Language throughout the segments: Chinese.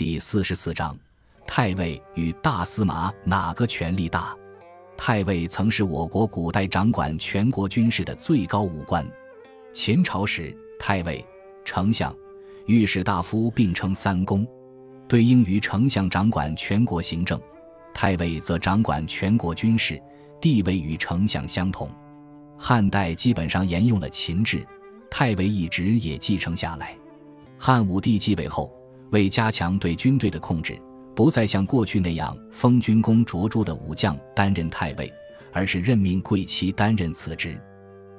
第四十四章：太尉与大司马哪个权力大？太尉曾是我国古代掌管全国军事的最高武官。秦朝时，太尉、丞相、御史大夫并称三公，对应于丞相掌管全国行政，太尉则掌管全国军事，地位与丞相相同。汉代基本上沿用了秦制，太尉一职也继承下来。汉武帝继位后。为加强对军队的控制，不再像过去那样封军功卓著的武将担任太尉，而是任命贵戚担任此职。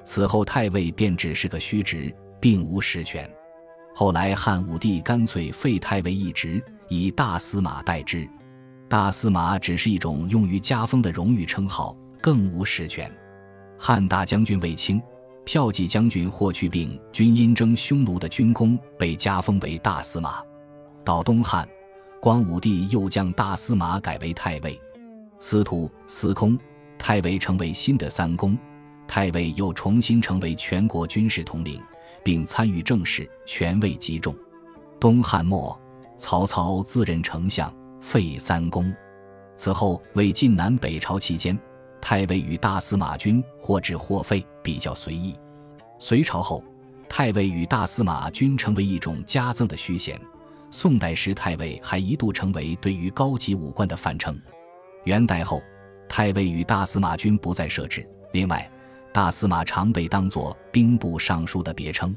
此后，太尉便只是个虚职，并无实权。后来，汉武帝干脆废太尉一职，以大司马代之。大司马只是一种用于加封的荣誉称号，更无实权。汉大将军卫青、骠骑将军霍去病均因征匈奴的军功，被加封为大司马。到东汉，光武帝又将大司马改为太尉，司徒、司空、太尉成为新的三公，太尉又重新成为全国军事统领，并参与政事，权位极重。东汉末，曹操自任丞相，废三公。此后为晋南北朝期间，太尉与大司马均或置或废，比较随意。隋朝后，太尉与大司马均成为一种加赠的虚衔。宋代时，太尉还一度成为对于高级武官的泛称。元代后，太尉与大司马均不再设置。另外，大司马常被当作兵部尚书的别称。